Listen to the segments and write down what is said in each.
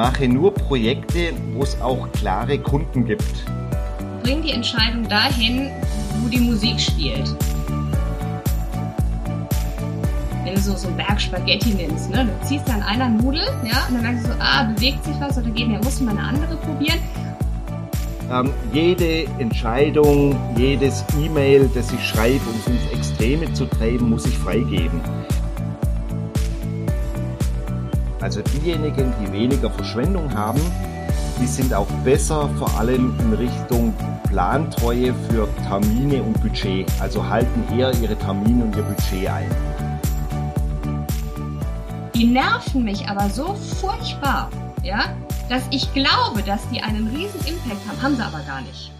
Mache nur Projekte, wo es auch klare Kunden gibt. Bring die Entscheidung dahin, wo die Musik spielt. Wenn du so, so einen Berg Spaghetti nimmst, ne? du ziehst dann einer Nudel, ja, und dann merkst du so, ah, bewegt sich was oder geht, ja, muss man eine andere probieren. Ähm, jede Entscheidung, jedes E-Mail, das ich schreibe, um es ins Extreme zu treiben, muss ich freigeben. Also diejenigen, die weniger Verschwendung haben, die sind auch besser, vor allem in Richtung Plantreue für Termine und Budget. Also halten eher ihre Termine und ihr Budget ein. Die nerven mich aber so furchtbar, ja, dass ich glaube, dass die einen riesen Impact haben, haben sie aber gar nicht.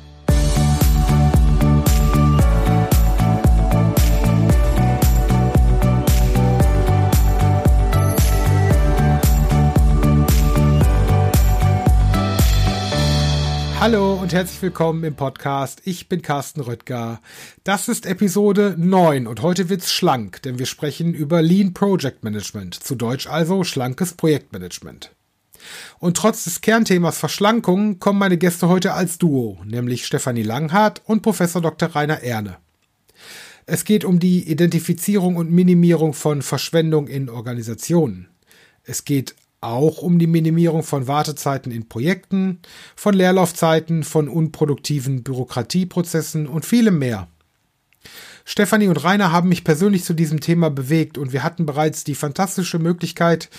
Hallo und herzlich willkommen im Podcast. Ich bin Carsten Röttger. Das ist Episode 9 und heute wird's schlank, denn wir sprechen über Lean Project Management, zu Deutsch also schlankes Projektmanagement. Und trotz des Kernthemas Verschlankung kommen meine Gäste heute als Duo, nämlich Stefanie Langhardt und Professor Dr. Rainer Erne. Es geht um die Identifizierung und Minimierung von Verschwendung in Organisationen. Es geht auch um die Minimierung von Wartezeiten in Projekten, von Leerlaufzeiten, von unproduktiven Bürokratieprozessen und vielem mehr. Stefanie und Rainer haben mich persönlich zu diesem Thema bewegt und wir hatten bereits die fantastische Möglichkeit,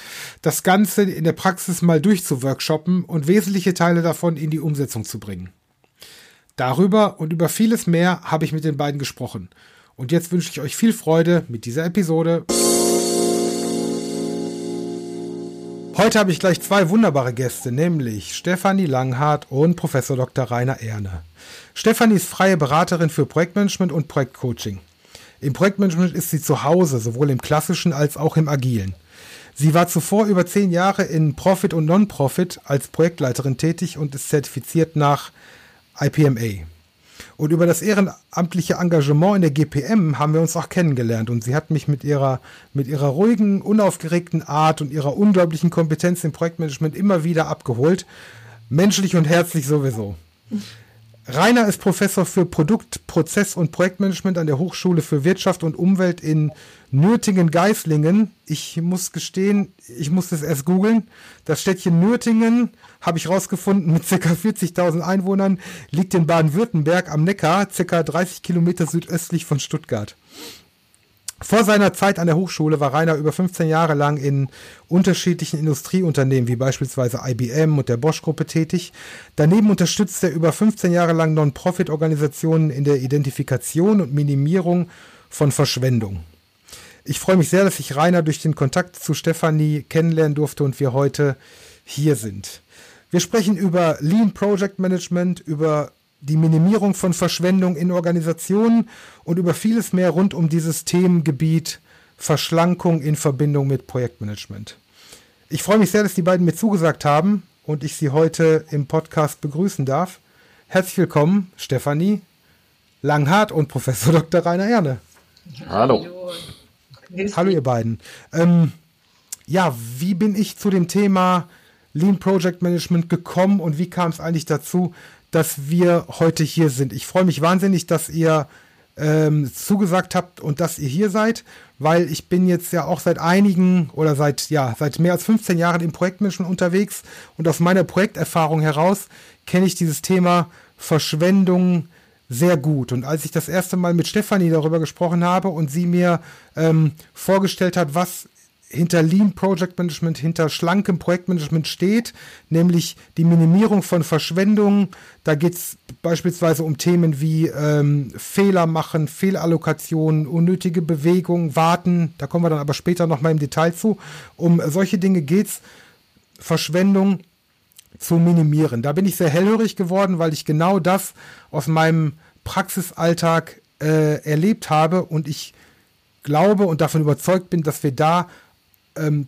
das Ganze in der Praxis mal durchzuworkshoppen und wesentliche Teile davon in die Umsetzung zu bringen. Darüber und über vieles mehr habe ich mit den beiden gesprochen. Und jetzt wünsche ich euch viel Freude mit dieser Episode. Heute habe ich gleich zwei wunderbare Gäste, nämlich Stefanie Langhardt und Professor Dr. Rainer Erne. Stefanie ist freie Beraterin für Projektmanagement und Projektcoaching. Im Projektmanagement ist sie zu Hause, sowohl im klassischen als auch im agilen. Sie war zuvor über zehn Jahre in Profit und Non-Profit als Projektleiterin tätig und ist zertifiziert nach IPMA. Und über das ehrenamtliche Engagement in der GPM haben wir uns auch kennengelernt. Und sie hat mich mit ihrer, mit ihrer ruhigen, unaufgeregten Art und ihrer unglaublichen Kompetenz im Projektmanagement immer wieder abgeholt. Menschlich und herzlich sowieso. Rainer ist Professor für Produkt-, Prozess- und Projektmanagement an der Hochschule für Wirtschaft und Umwelt in Nürtingen-Geislingen. Ich muss gestehen, ich musste es erst googeln. Das Städtchen Nürtingen, habe ich rausgefunden, mit ca. 40.000 Einwohnern, liegt in Baden-Württemberg am Neckar, ca. 30 Kilometer südöstlich von Stuttgart. Vor seiner Zeit an der Hochschule war Rainer über 15 Jahre lang in unterschiedlichen Industrieunternehmen wie beispielsweise IBM und der Bosch-Gruppe tätig. Daneben unterstützt er über 15 Jahre lang Non-Profit-Organisationen in der Identifikation und Minimierung von Verschwendung. Ich freue mich sehr, dass ich Rainer durch den Kontakt zu Stefanie kennenlernen durfte und wir heute hier sind. Wir sprechen über Lean Project Management, über die Minimierung von Verschwendung in Organisationen und über vieles mehr rund um dieses Themengebiet Verschlankung in Verbindung mit Projektmanagement. Ich freue mich sehr, dass die beiden mir zugesagt haben und ich sie heute im Podcast begrüßen darf. Herzlich willkommen, Stefanie Langhardt und Professor Dr. Rainer Erne. Hallo. Hallo, ihr beiden. Ähm, ja, wie bin ich zu dem Thema Lean Project Management gekommen und wie kam es eigentlich dazu, dass wir heute hier sind. Ich freue mich wahnsinnig, dass ihr ähm, zugesagt habt und dass ihr hier seid, weil ich bin jetzt ja auch seit einigen oder seit ja seit mehr als 15 Jahren im Projektmanagement unterwegs und aus meiner Projekterfahrung heraus kenne ich dieses Thema Verschwendung sehr gut. Und als ich das erste Mal mit Stefanie darüber gesprochen habe und sie mir ähm, vorgestellt hat, was hinter Lean Project Management, hinter schlankem Projektmanagement steht, nämlich die Minimierung von Verschwendungen. Da geht es beispielsweise um Themen wie ähm, Fehler machen, Fehlallokationen, unnötige Bewegung, Warten. Da kommen wir dann aber später nochmal im Detail zu. Um solche Dinge geht es. Verschwendung zu minimieren. Da bin ich sehr hellhörig geworden, weil ich genau das aus meinem Praxisalltag äh, erlebt habe und ich glaube und davon überzeugt bin, dass wir da ähm,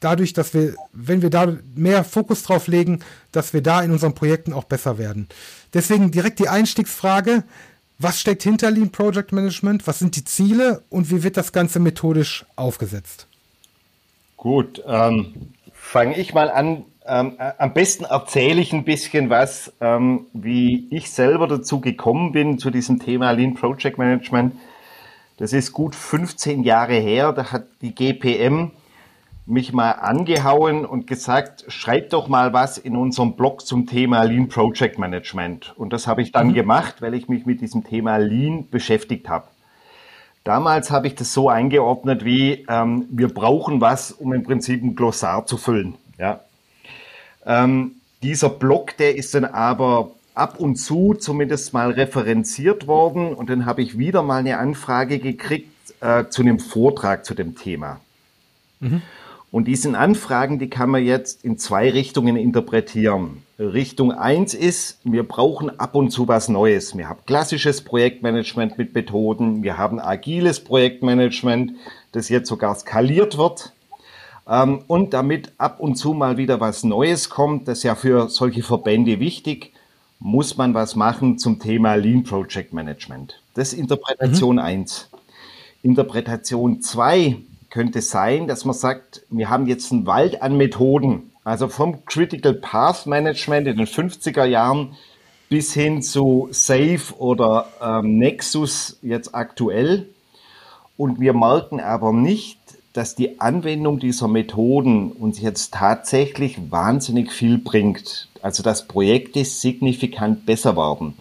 dadurch, dass wir, wenn wir da mehr Fokus drauf legen, dass wir da in unseren Projekten auch besser werden. Deswegen direkt die Einstiegsfrage. Was steckt hinter Lean Project Management? Was sind die Ziele und wie wird das Ganze methodisch aufgesetzt? Gut, ähm, fange ich mal an. ähm, äh, am besten erzähle ich ein bisschen was, ähm, wie ich selber dazu gekommen bin zu diesem Thema Lean Project Management. Das ist gut 15 Jahre her. Da hat die GPM mich mal angehauen und gesagt, schreib doch mal was in unserem Blog zum Thema Lean Project Management. Und das habe ich dann mhm. gemacht, weil ich mich mit diesem Thema Lean beschäftigt habe. Damals habe ich das so eingeordnet wie, ähm, wir brauchen was, um im Prinzip ein Glossar zu füllen. Ja. Ähm, dieser Blog, der ist dann aber ab und zu zumindest mal referenziert worden und dann habe ich wieder mal eine Anfrage gekriegt äh, zu einem Vortrag zu dem Thema. Mhm. Und diesen Anfragen, die kann man jetzt in zwei Richtungen interpretieren. Richtung eins ist, wir brauchen ab und zu was Neues. Wir haben klassisches Projektmanagement mit Methoden, wir haben agiles Projektmanagement, das jetzt sogar skaliert wird. Ähm, und damit ab und zu mal wieder was Neues kommt, das ist ja für solche Verbände wichtig, muss man was machen zum Thema Lean Project Management. Das ist Interpretation mhm. 1. Interpretation 2 könnte sein, dass man sagt, wir haben jetzt einen Wald an Methoden, also vom Critical Path Management in den 50er Jahren bis hin zu Safe oder ähm, Nexus jetzt aktuell. Und wir merken aber nicht, dass die Anwendung dieser Methoden uns jetzt tatsächlich wahnsinnig viel bringt. Also dass Projekte signifikant besser werden.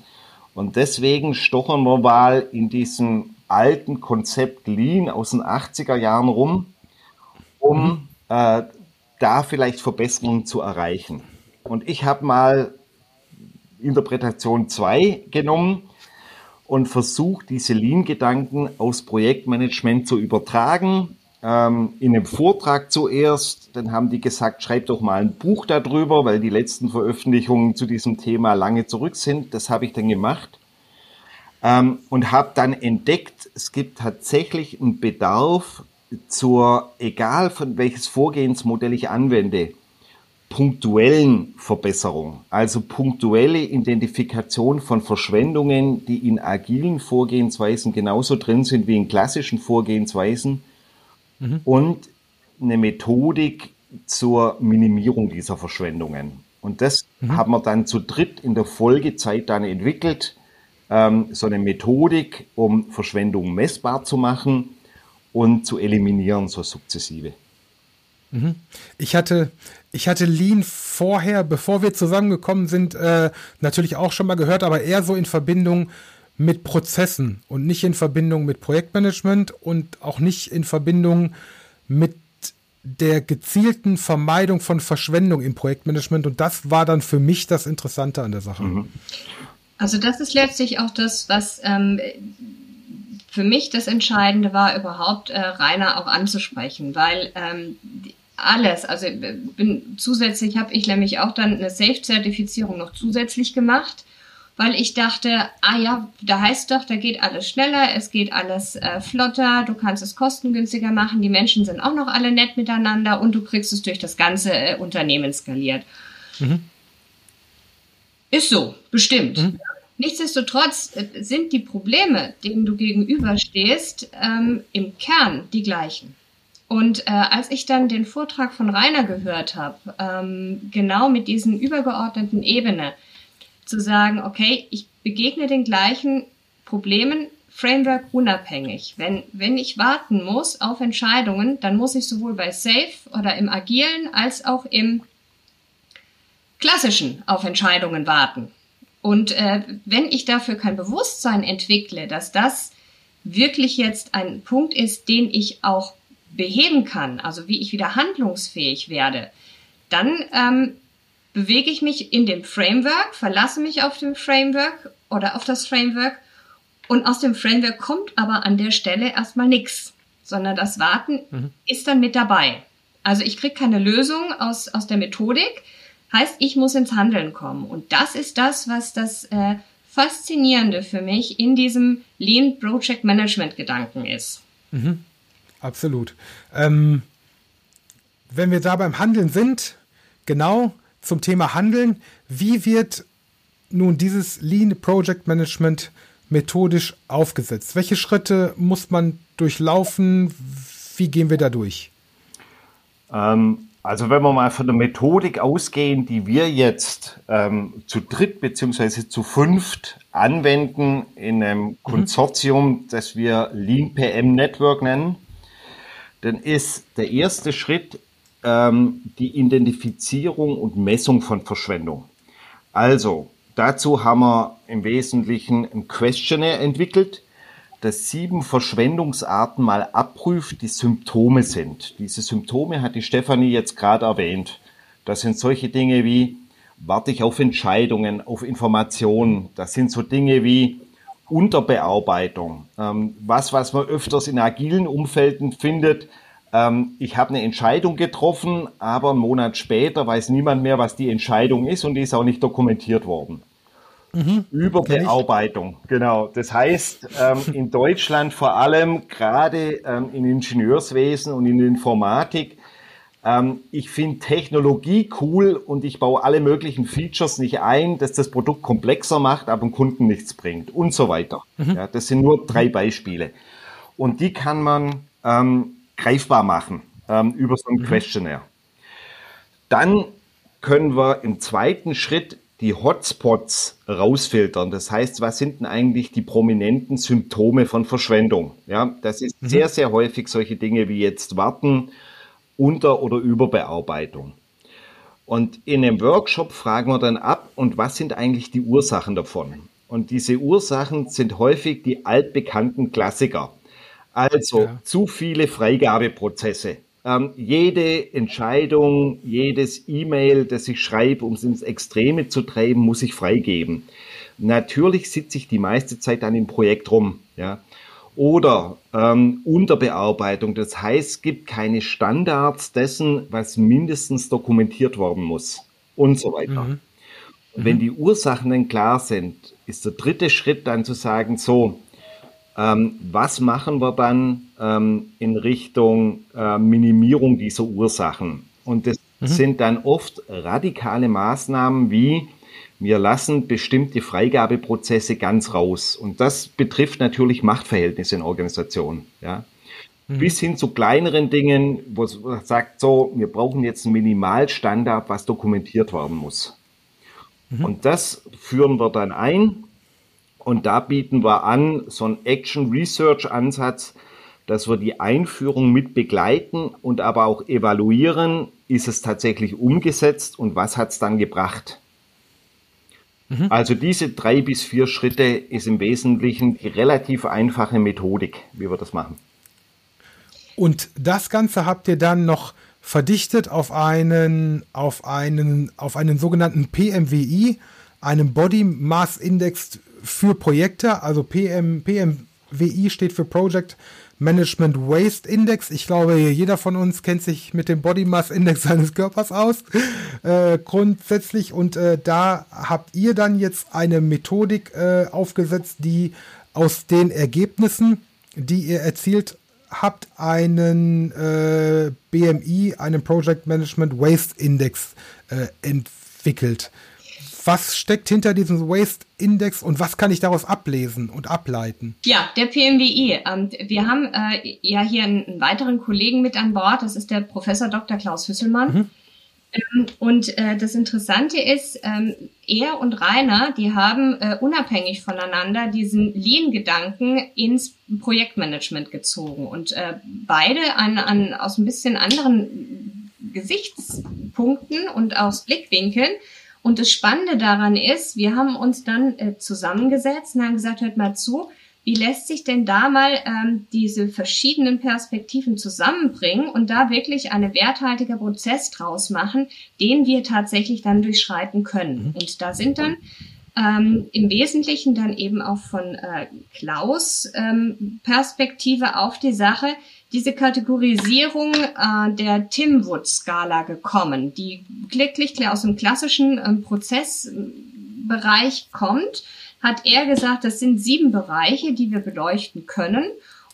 Und deswegen stochern wir mal in diesem alten Konzept Lean aus den 80er Jahren rum, um mhm. äh, da vielleicht Verbesserungen zu erreichen. Und ich habe mal Interpretation 2 genommen und versucht, diese Lean-Gedanken aus Projektmanagement zu übertragen. Ähm, in einem Vortrag zuerst, dann haben die gesagt, schreib doch mal ein Buch darüber, weil die letzten Veröffentlichungen zu diesem Thema lange zurück sind. Das habe ich dann gemacht ähm, und habe dann entdeckt, es gibt tatsächlich einen Bedarf zur, egal von welches Vorgehensmodell ich anwende, punktuellen Verbesserung, also punktuelle Identifikation von Verschwendungen, die in agilen Vorgehensweisen genauso drin sind wie in klassischen Vorgehensweisen mhm. und eine Methodik zur Minimierung dieser Verschwendungen. Und das mhm. haben wir dann zu dritt in der Folgezeit dann entwickelt ähm, so eine Methodik, um Verschwendung messbar zu machen und zu eliminieren, so sukzessive. Mhm. Ich hatte, ich hatte Lean vorher, bevor wir zusammengekommen sind, äh, natürlich auch schon mal gehört, aber eher so in Verbindung mit Prozessen und nicht in Verbindung mit Projektmanagement und auch nicht in Verbindung mit der gezielten Vermeidung von Verschwendung im Projektmanagement. Und das war dann für mich das Interessante an der Sache. Mhm. Also das ist letztlich auch das, was ähm, für mich das Entscheidende war, überhaupt äh, Rainer auch anzusprechen, weil ähm, alles, also bin zusätzlich habe ich nämlich auch dann eine Safe-Zertifizierung noch zusätzlich gemacht, weil ich dachte, ah ja, da heißt doch, da geht alles schneller, es geht alles äh, flotter, du kannst es kostengünstiger machen, die Menschen sind auch noch alle nett miteinander und du kriegst es durch das ganze äh, Unternehmen skaliert. Mhm. Ist so, bestimmt. Mhm. Nichtsdestotrotz äh, sind die Probleme, denen du gegenüberstehst, ähm, im Kern die gleichen. Und äh, als ich dann den Vortrag von Rainer gehört habe, ähm, genau mit diesen übergeordneten Ebene, zu sagen, okay, ich begegne den gleichen Problemen Framework unabhängig. Wenn, wenn ich warten muss auf Entscheidungen, dann muss ich sowohl bei Safe oder im Agilen als auch im klassischen auf Entscheidungen warten. Und äh, wenn ich dafür kein Bewusstsein entwickle, dass das wirklich jetzt ein Punkt ist, den ich auch beheben kann, also wie ich wieder handlungsfähig werde, dann ähm, bewege ich mich in dem Framework, verlasse mich auf dem Framework oder auf das Framework und aus dem Framework kommt aber an der Stelle erstmal nichts, sondern das Warten mhm. ist dann mit dabei. Also ich kriege keine Lösung aus, aus der Methodik, Heißt, ich muss ins Handeln kommen. Und das ist das, was das äh, Faszinierende für mich in diesem Lean Project Management Gedanken ist. Mhm. Absolut. Ähm, wenn wir da beim Handeln sind, genau zum Thema Handeln, wie wird nun dieses Lean Project Management methodisch aufgesetzt? Welche Schritte muss man durchlaufen? Wie gehen wir da durch? Ähm, Also wenn wir mal von der Methodik ausgehen, die wir jetzt ähm, zu dritt beziehungsweise zu fünft anwenden in einem mhm. Konsortium, das wir Lean PM Network nennen, dann ist der erste Schritt ähm, die Identifizierung und Messung von Verschwendung. Also dazu haben wir im Wesentlichen ein Questionnaire entwickelt, das sieben Verschwendungsarten mal abprüft, die Symptome sind. Diese Symptome hat die Stefanie jetzt gerade erwähnt. Das sind solche Dinge wie, warte ich auf Entscheidungen, auf Informationen. Das sind so Dinge wie Unterbearbeitung. Ähm, was, was man öfters in agilen Umfelden findet. Ähm, ich habe eine Entscheidung getroffen, aber einen Monat später weiß niemand mehr, was die Entscheidung ist und die ist auch nicht dokumentiert worden. Mhm. Überbearbeitung, genau. Das heißt, ähm, in Deutschland vor allem gerade ähm, in Ingenieurswesen und in Informatik, ähm, ich finde Technologie cool und ich baue alle möglichen Features nicht ein, dass das Produkt komplexer macht, aber dem Kunden nichts bringt und so weiter. Mhm. Ja, das sind nur drei Beispiele. Und die kann man ähm, greifbar machen ähm, über so ein mhm. Questionnaire. Dann können wir im zweiten Schritt die Hotspots rausfiltern. Das heißt, was sind denn eigentlich die prominenten Symptome von Verschwendung? Ja, das ist mhm. sehr, sehr häufig solche Dinge wie jetzt Warten, Unter- oder Überbearbeitung. Und in einem Workshop fragen wir dann ab, und was sind eigentlich die Ursachen davon? Und diese Ursachen sind häufig die altbekannten Klassiker. Also ja. zu viele Freigabeprozesse, ähm, jede Entscheidung, jedes E-Mail, das ich schreibe, um es ins Extreme zu treiben, muss ich freigeben. Natürlich sitze ich die meiste Zeit dann im Projekt rum. Ja. Oder ähm, Unterbearbeitung, das heißt, es gibt keine Standards dessen, was mindestens dokumentiert worden muss und so weiter. Mhm. Und wenn mhm. die Ursachen dann klar sind, ist der dritte Schritt dann zu sagen, so, ähm, was machen wir dann ähm, in Richtung äh, Minimierung dieser Ursachen? Und das mhm. sind dann oft radikale Maßnahmen wie wir lassen bestimmte Freigabeprozesse ganz raus. Und das betrifft natürlich Machtverhältnisse in Organisationen. Ja. Mhm. Bis hin zu kleineren Dingen, wo es sagt, so, wir brauchen jetzt einen Minimalstandard, was dokumentiert werden muss. Mhm. Und das führen wir dann ein und da bieten wir an, so einen Action Research Ansatz, dass wir die Einführung mit begleiten und aber auch evaluieren, ist es tatsächlich umgesetzt und was hat es dann gebracht. Mhm. Also diese drei bis vier Schritte ist im Wesentlichen die relativ einfache Methodik, wie wir das machen. Und das Ganze habt ihr dann noch verdichtet auf einen, auf einen, auf einen sogenannten PMWI, einem Body Mass Index für Projekte, also PM, PMWI steht für Project Management Waste Index. Ich glaube, jeder von uns kennt sich mit dem Body Mass Index seines Körpers aus, äh, grundsätzlich. Und äh, da habt ihr dann jetzt eine Methodik äh, aufgesetzt, die aus den Ergebnissen, die ihr erzielt habt, einen äh, BMI, einen Project Management Waste Index äh, entwickelt was steckt hinter diesem Waste Index und was kann ich daraus ablesen und ableiten? Ja, der PMWI. Ähm, wir haben äh, ja hier einen, weiteren Kollegen mit an Bord. Das ist der Professor Dr. Klaus Hüsselmann. Mhm. Ähm, und äh, das Interessante ist, ähm, er und Rainer, die haben äh, unabhängig voneinander diesen Lean-Gedanken ins Projektmanagement gezogen und äh, beide an, an, aus ein bisschen anderen Gesichtspunkten und aus Blickwinkeln und das Spannende daran ist, wir haben uns dann äh, zusammengesetzt und haben gesagt, hört mal zu, wie lässt sich denn da mal ähm, diese verschiedenen Perspektiven zusammenbringen und da wirklich einen werthaltiger Prozess draus machen, den wir tatsächlich dann durchschreiten können. Mhm. Und da sind dann ähm, im Wesentlichen dann eben auch von äh, Klaus ähm, Perspektive auf die Sache diese Kategorisierung äh, der Timwood-Skala gekommen, die glücklich aus dem klassischen ähm, Prozessbereich kommt, hat er gesagt, das sind sieben Bereiche, die wir beleuchten können.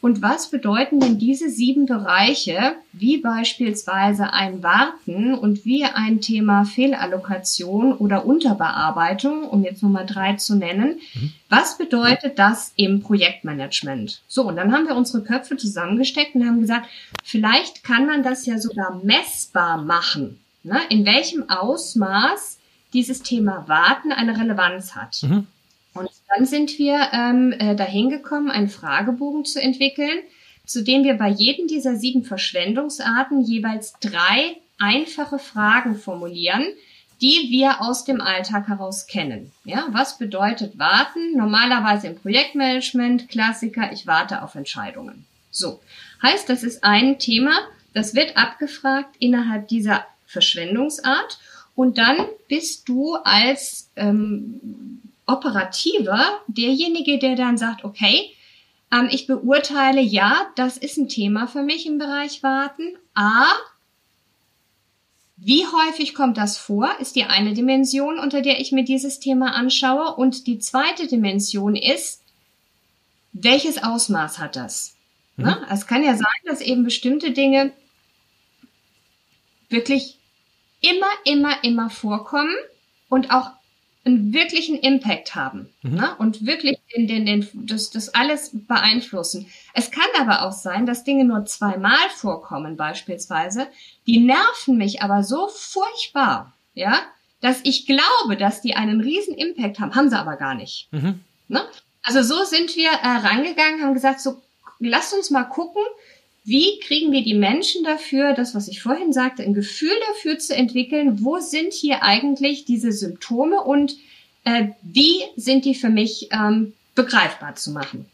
Und was bedeuten denn diese sieben Bereiche, wie beispielsweise ein Warten und wie ein Thema Fehlallokation oder Unterbearbeitung, um jetzt Nummer drei zu nennen? Mhm. Was bedeutet das im Projektmanagement? So, und dann haben wir unsere Köpfe zusammengesteckt und haben gesagt, vielleicht kann man das ja sogar messbar machen, ne? in welchem Ausmaß dieses Thema Warten eine Relevanz hat. Mhm. Dann sind wir ähm, äh, dahin gekommen, einen Fragebogen zu entwickeln, zu dem wir bei jedem dieser sieben Verschwendungsarten jeweils drei einfache Fragen formulieren, die wir aus dem Alltag heraus kennen. Ja, was bedeutet warten? Normalerweise im Projektmanagement, Klassiker, ich warte auf Entscheidungen. So. Heißt, das ist ein Thema, das wird abgefragt innerhalb dieser Verschwendungsart und dann bist du als ähm, Operativer derjenige, der dann sagt, okay, ähm, ich beurteile, ja, das ist ein Thema für mich im Bereich Warten. A, wie häufig kommt das vor, ist die eine Dimension, unter der ich mir dieses Thema anschaue. Und die zweite Dimension ist, welches Ausmaß hat das? Mhm. Na, es kann ja sein, dass eben bestimmte Dinge wirklich immer, immer, immer vorkommen und auch einen wirklichen Impact haben mhm. ne? und wirklich den, den, den, das, das alles beeinflussen. Es kann aber auch sein, dass Dinge nur zweimal vorkommen beispielsweise, die nerven mich aber so furchtbar, ja, dass ich glaube, dass die einen riesen Impact haben, haben sie aber gar nicht. Mhm. Ne? Also so sind wir äh, rangegangen, haben gesagt, so lasst uns mal gucken, wie kriegen wir die Menschen dafür, das, was ich vorhin sagte, ein Gefühl dafür zu entwickeln, wo sind hier eigentlich diese Symptome und äh, wie sind die für mich ähm, begreifbar zu machen?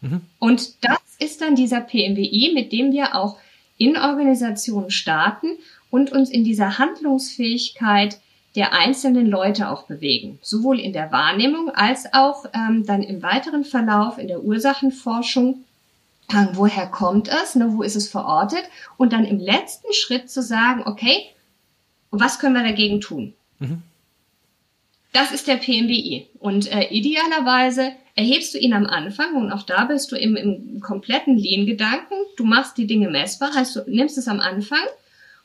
Mhm. Und das ist dann dieser PMWI, mit dem wir auch in Organisationen starten und uns in dieser Handlungsfähigkeit der einzelnen Leute auch bewegen, sowohl in der Wahrnehmung als auch ähm, dann im weiteren Verlauf in der Ursachenforschung woher kommt es, ne, wo ist es verortet und dann im letzten Schritt zu sagen, okay, was können wir dagegen tun? Mhm. Das ist der PMBI und äh, idealerweise erhebst du ihn am Anfang und auch da bist du im, im kompletten Lean-Gedanken. Du machst die Dinge messbar, heißt du nimmst es am Anfang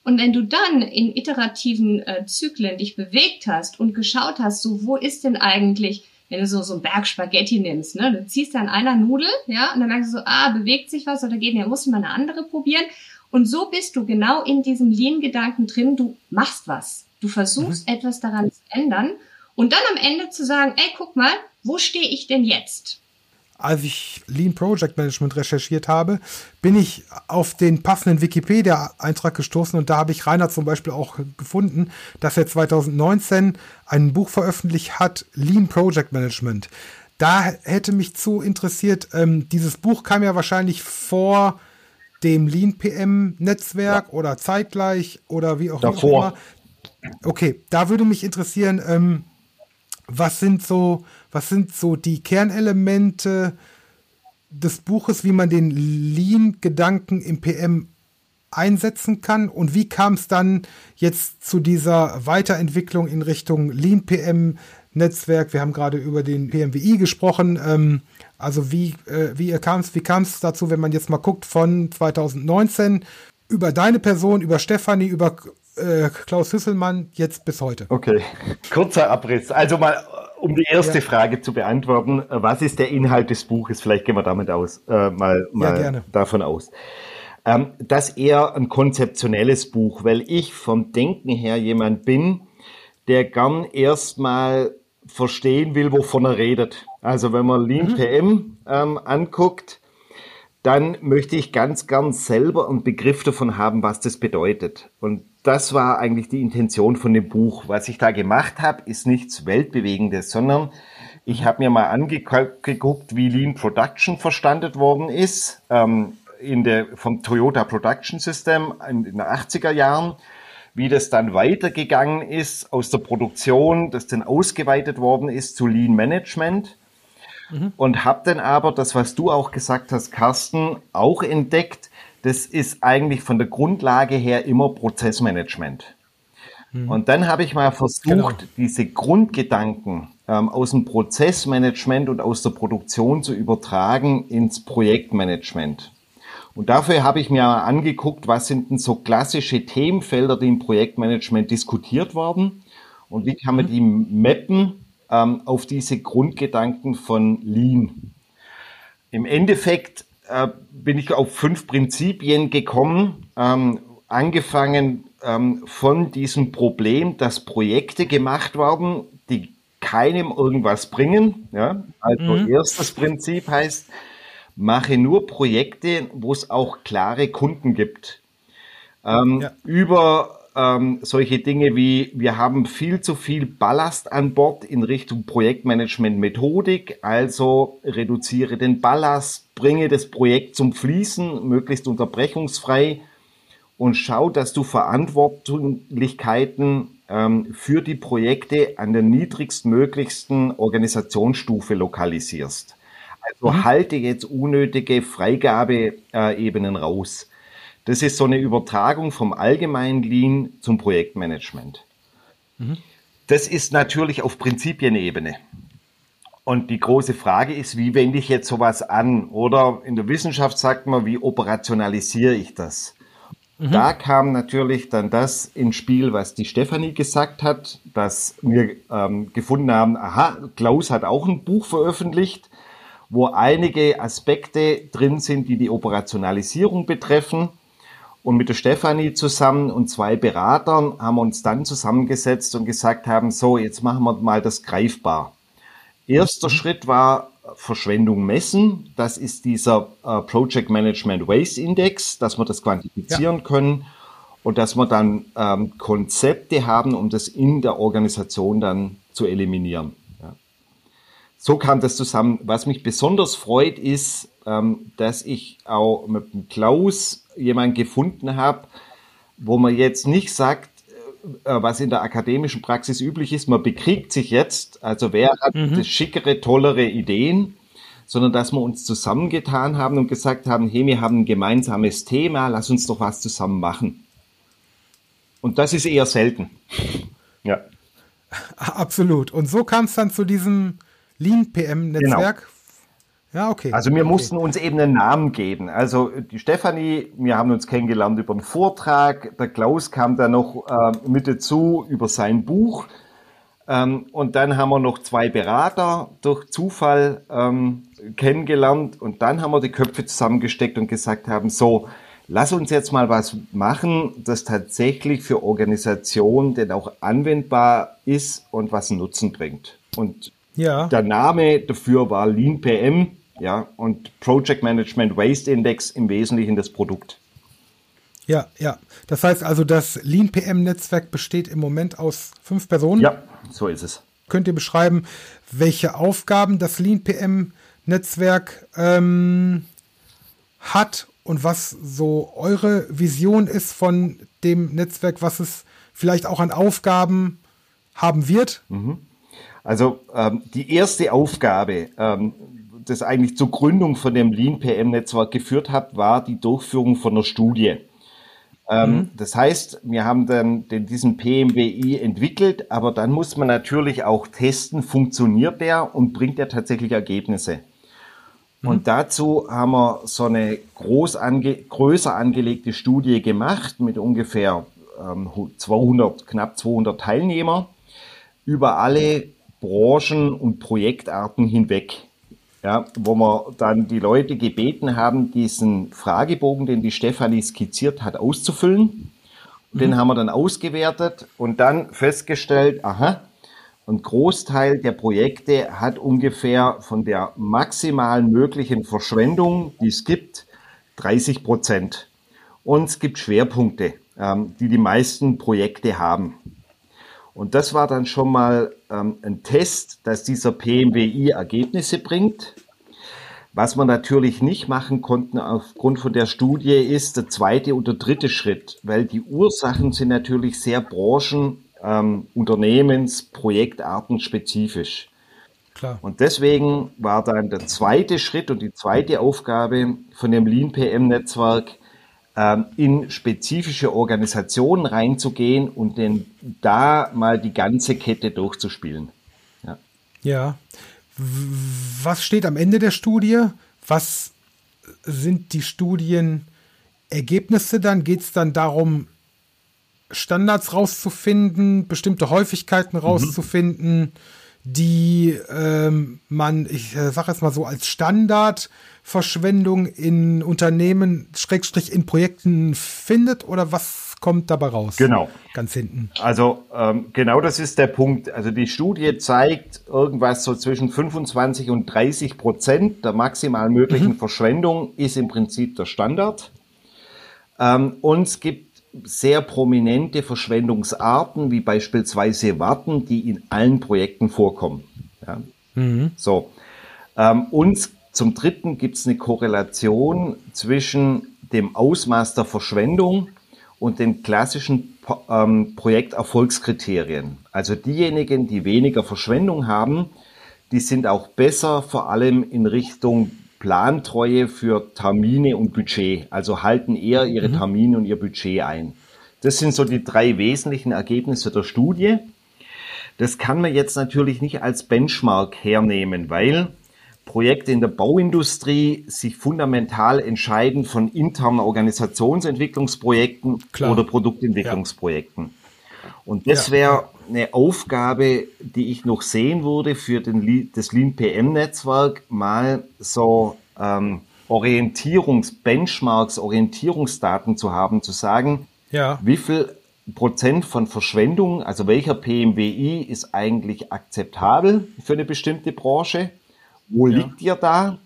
und wenn du dann in iterativen äh, Zyklen dich bewegt hast und geschaut hast, so wo ist denn eigentlich wenn du so, so einen Berg Spaghetti nimmst, ne, du ziehst dann einer Nudel, ja, und dann merkst du so, ah, bewegt sich was oder geht, ja, muss ich mal eine andere probieren. Und so bist du genau in diesem Lean-Gedanken drin, du machst was. Du versuchst mhm. etwas daran zu ändern und dann am Ende zu sagen, ey, guck mal, wo stehe ich denn jetzt? Als ich Lean Project Management recherchiert habe, bin ich auf den passenden Wikipedia-Eintrag gestoßen und da habe ich Rainer zum Beispiel auch gefunden, dass er 2019 ein Buch veröffentlicht hat, Lean Project Management. Da hätte mich zu interessiert, ähm, dieses Buch kam ja wahrscheinlich vor dem Lean PM Netzwerk ja. oder zeitgleich oder wie auch, Davor. Wie auch immer. Okay, da würde mich interessieren, ähm, was sind so, was sind so die Kernelemente des Buches, wie man den Lean-Gedanken im PM einsetzen kann und wie kam es dann jetzt zu dieser Weiterentwicklung in Richtung Lean PM Netzwerk? Wir haben gerade über den PMWI gesprochen. Ähm, also wie, äh, wie kam es wie dazu, wenn man jetzt mal guckt von 2019 über deine Person, über Stefanie, über äh, Klaus Hüsselmann jetzt bis heute. Okay, kurzer Abriss. Also mal, um die erste ja. Frage zu beantworten, äh, was ist der Inhalt des Buches? Vielleicht gehen wir damit aus, äh, mal, mal ja, davon aus. Ähm, das eher ein konzeptionelles Buch, weil ich vom Denken her jemand bin, der gern erstmal verstehen will, wovon er redet. Also wenn man Lean mhm. PM ähm, anguckt, dann möchte ich ganz gern selber einen Begriff davon haben, was das bedeutet. Und das war eigentlich die Intention von dem Buch. Was ich da gemacht habe, ist nichts Weltbewegendes, sondern ich habe mir mal angeguckt, wie Lean Production verstanden worden ist ähm, in der, vom Toyota Production System in, in den 80er Jahren, wie das dann weitergegangen ist aus der Produktion, das dann ausgeweitet worden ist zu Lean Management mhm. und habe dann aber das, was du auch gesagt hast, Carsten, auch entdeckt. Das ist eigentlich von der Grundlage her immer Prozessmanagement. Mhm. Und dann habe ich mal versucht, genau. diese Grundgedanken ähm, aus dem Prozessmanagement und aus der Produktion zu übertragen ins Projektmanagement. Und dafür habe ich mir angeguckt, was sind denn so klassische Themenfelder, die im Projektmanagement diskutiert werden und wie kann man die mappen ähm, auf diese Grundgedanken von Lean. Im Endeffekt äh, bin ich auf fünf Prinzipien gekommen, ähm, angefangen ähm, von diesem Problem, dass Projekte gemacht werden, die keinem irgendwas bringen. Ja? Also mhm. erstes Prinzip heißt, mache nur Projekte, wo es auch klare Kunden gibt. Ähm, ja. Über ähm, solche Dinge wie, wir haben viel zu viel Ballast an Bord in Richtung Projektmanagement-Methodik, also reduziere den Ballast, bringe das Projekt zum Fließen, möglichst unterbrechungsfrei und schau, dass du Verantwortlichkeiten ähm, für die Projekte an der niedrigstmöglichsten Organisationsstufe lokalisierst. Also mhm. halte jetzt unnötige Freigabeebenen raus. Das ist so eine Übertragung vom allgemeinen Lean zum Projektmanagement. Mhm. Das ist natürlich auf Prinzipienebene. Und die große Frage ist, wie wende ich jetzt sowas an? Oder in der Wissenschaft sagt man, wie operationalisiere ich das? Mhm. Da kam natürlich dann das ins Spiel, was die Stefanie gesagt hat, dass wir ähm, gefunden haben, aha, Klaus hat auch ein Buch veröffentlicht, wo einige Aspekte drin sind, die die Operationalisierung betreffen. Und mit der Stefanie zusammen und zwei Beratern haben wir uns dann zusammengesetzt und gesagt haben, so, jetzt machen wir mal das greifbar. Erster mhm. Schritt war Verschwendung messen. Das ist dieser äh, Project Management Waste Index, dass wir das quantifizieren ja. können und dass wir dann ähm, Konzepte haben, um das in der Organisation dann zu eliminieren. Ja. So kam das zusammen. Was mich besonders freut, ist, ähm, dass ich auch mit dem Klaus jemanden gefunden habe, wo man jetzt nicht sagt, äh, was in der akademischen Praxis üblich ist, man bekriegt sich jetzt, also wer hat mhm. schickere, tollere Ideen, sondern dass wir uns zusammengetan haben und gesagt haben, hey, wir haben ein gemeinsames Thema, lass uns doch was zusammen machen. Und das ist eher selten. Ja. Absolut. Und so kam es dann zu diesem Lean PM-Netzwerk, genau. Ja, okay. Also wir okay. mussten uns eben einen Namen geben. Also die Stefanie, wir haben uns kennengelernt über einen Vortrag. Der Klaus kam da noch äh, mit dazu über sein Buch. Ähm, und dann haben wir noch zwei Berater durch Zufall ähm, kennengelernt. Und dann haben wir die Köpfe zusammengesteckt und gesagt haben, so, lass uns jetzt mal was machen, das tatsächlich für Organisationen denn auch anwendbar ist und was einen Nutzen bringt. Und ja. der Name dafür war Lean PM ja, und Project Management Waste Index im Wesentlichen das Produkt. Ja, ja. Das heißt also, das Lean PM Netzwerk besteht im Moment aus fünf Personen. Ja, so ist es. Könnt ihr beschreiben, welche Aufgaben das Lean PM Netzwerk ähm, hat und was so eure Vision ist von dem Netzwerk, was es vielleicht auch an Aufgaben haben wird? Mhm. Also ähm, die erste Aufgabe, ähm, das eigentlich zur Gründung von dem Lean PM Netzwerk geführt hat, war die Durchführung von einer Studie. Ähm, mhm. Das heißt, wir haben dann den, diesen PMWI entwickelt, aber dann muss man natürlich auch testen, funktioniert der und bringt er tatsächlich Ergebnisse. Mhm. Und dazu haben wir so eine groß ange größer angelegte Studie gemacht mit ungefähr ähm, 200, knapp 200 Teilnehmer über alle Branchen und Projektarten hinweg ja, wo wir dann die Leute gebeten haben, diesen Fragebogen, den die Stefanie skizziert hat, auszufüllen. Mhm. Den haben wir dann ausgewertet und dann festgestellt, aha, ein Großteil der Projekte hat ungefähr von der maximal möglichen Verschwendung, die es gibt, 30 Prozent. Und es gibt Schwerpunkte, ähm, die die meisten Projekte haben. Und das war dann schon mal ähm, ein Test, dass dieser PMWI Ergebnisse bringt. Was wir natürlich nicht machen konnten aufgrund von der Studie ist der zweite oder dritte Schritt, weil die Ursachen sind natürlich sehr branchen-, ähm, Unternehmens-, Projektarten spezifisch. Klar. Und deswegen war dann der zweite Schritt und die zweite Aufgabe von dem Lean PM Netzwerk, in spezifische Organisationen reinzugehen und denn da mal die ganze Kette durchzuspielen. Ja. Ja. Was steht am Ende der Studie? Was sind die Studienergebnisse dann? Geht es dann darum, Standards rauszufinden, bestimmte Häufigkeiten mhm. rauszufinden, mhm. Die ähm, man, ich äh, sage jetzt mal so, als Standardverschwendung in Unternehmen, Schrägstrich in Projekten findet? Oder was kommt dabei raus? Genau. Ganz hinten. Also ähm, genau das ist der Punkt. Also die Studie zeigt irgendwas so zwischen 25 und 30 Prozent der maximal möglichen mhm. Verschwendung ist im Prinzip der Standard. Ähm, und es gibt sehr prominente Verschwendungsarten, wie beispielsweise Warten, die in allen Projekten vorkommen. Ja. Mhm. So. Ähm, und zum Dritten gibt es eine Korrelation zwischen dem Ausmaß der Verschwendung und den klassischen ähm, Projekterfolgskriterien. Also diejenigen, die weniger Verschwendung haben, die sind auch besser, vor allem in Richtung Plantreue für Termine und Budget, also halten eher ihre mhm. Termine und ihr Budget ein. Das sind so die drei wesentlichen Ergebnisse der Studie. Das kann man jetzt natürlich nicht als Benchmark hernehmen, weil Projekte in der Bauindustrie sich fundamental entscheiden von internen Organisationsentwicklungsprojekten Klar. oder Produktentwicklungsprojekten. Ja. Und das ja. wäre eine Aufgabe, die ich noch sehen würde für den, das Lean PM Netzwerk, mal so ähm, Orientierungs, Benchmarks, Orientierungsdaten zu haben, zu sagen, ja. wie viel Prozent von Verschwendung, also welcher PMWI ist eigentlich akzeptabel für eine bestimmte Branche? Wo ja. liegt ihr da?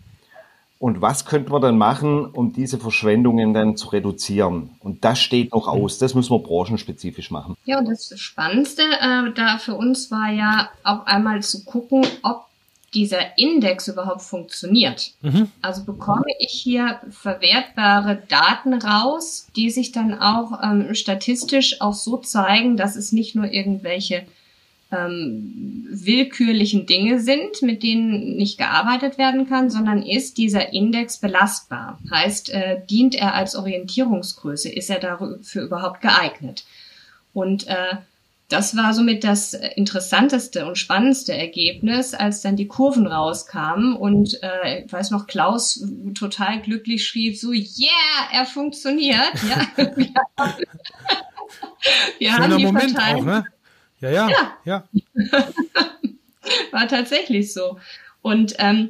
Und was könnte man dann machen, um diese Verschwendungen dann zu reduzieren? Und das steht noch aus. Das müssen wir branchenspezifisch machen. Ja, und das Spannendste äh, da für uns war ja auch einmal zu gucken, ob dieser Index überhaupt funktioniert. Mhm. Also bekomme ich hier verwertbare Daten raus, die sich dann auch ähm, statistisch auch so zeigen, dass es nicht nur irgendwelche ähm, willkürlichen Dinge sind, mit denen nicht gearbeitet werden kann, sondern ist dieser Index belastbar? Heißt, äh, dient er als Orientierungsgröße? Ist er dafür überhaupt geeignet? Und äh, das war somit das interessanteste und spannendste Ergebnis, als dann die Kurven rauskamen und äh, ich weiß noch, Klaus total glücklich schrieb so, yeah, er funktioniert. Ja, wir haben, die Moment Verteilung, auch, ne? Ja, ja. Ja. ja. War tatsächlich so. Und ähm,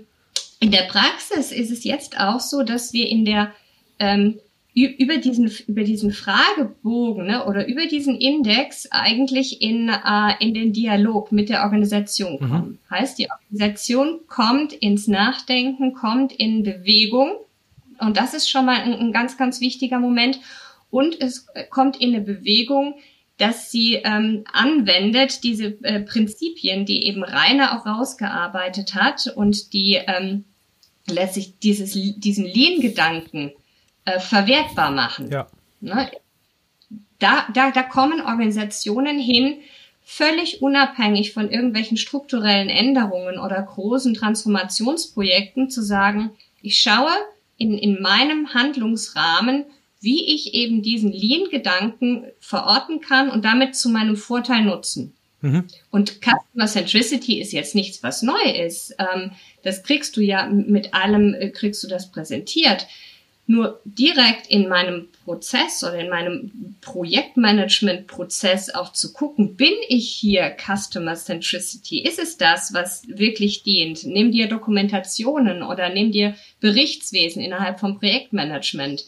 in der Praxis ist es jetzt auch so, dass wir in der ähm, über diesen über diesen Fragebogen ne, oder über diesen Index eigentlich in äh, in den Dialog mit der Organisation mhm. kommen. Mhm. Heißt, die Organisation kommt ins Nachdenken, kommt in Bewegung und das ist schon mal ein, ein ganz ganz wichtiger Moment und es kommt in eine Bewegung, dass sie ähm, anwendet diese äh, Prinzipien, die eben Rainer auch rausgearbeitet hat und die ähm, lässt sich dieses, diesen Lean-Gedanken äh, verwertbar machen. Ja. Ne? Da, da, da kommen Organisationen hin, völlig unabhängig von irgendwelchen strukturellen Änderungen oder großen Transformationsprojekten zu sagen, ich schaue in, in meinem Handlungsrahmen, wie ich eben diesen Lean-Gedanken verorten kann und damit zu meinem Vorteil nutzen. Mhm. Und Customer Centricity ist jetzt nichts, was neu ist. Ähm, das kriegst du ja mit allem, äh, kriegst du das präsentiert. Nur direkt in meinem Prozess oder in meinem Projektmanagement-Prozess auch zu gucken, bin ich hier Customer Centricity? Ist es das, was wirklich dient? Nimm dir Dokumentationen oder nimm dir Berichtswesen innerhalb vom Projektmanagement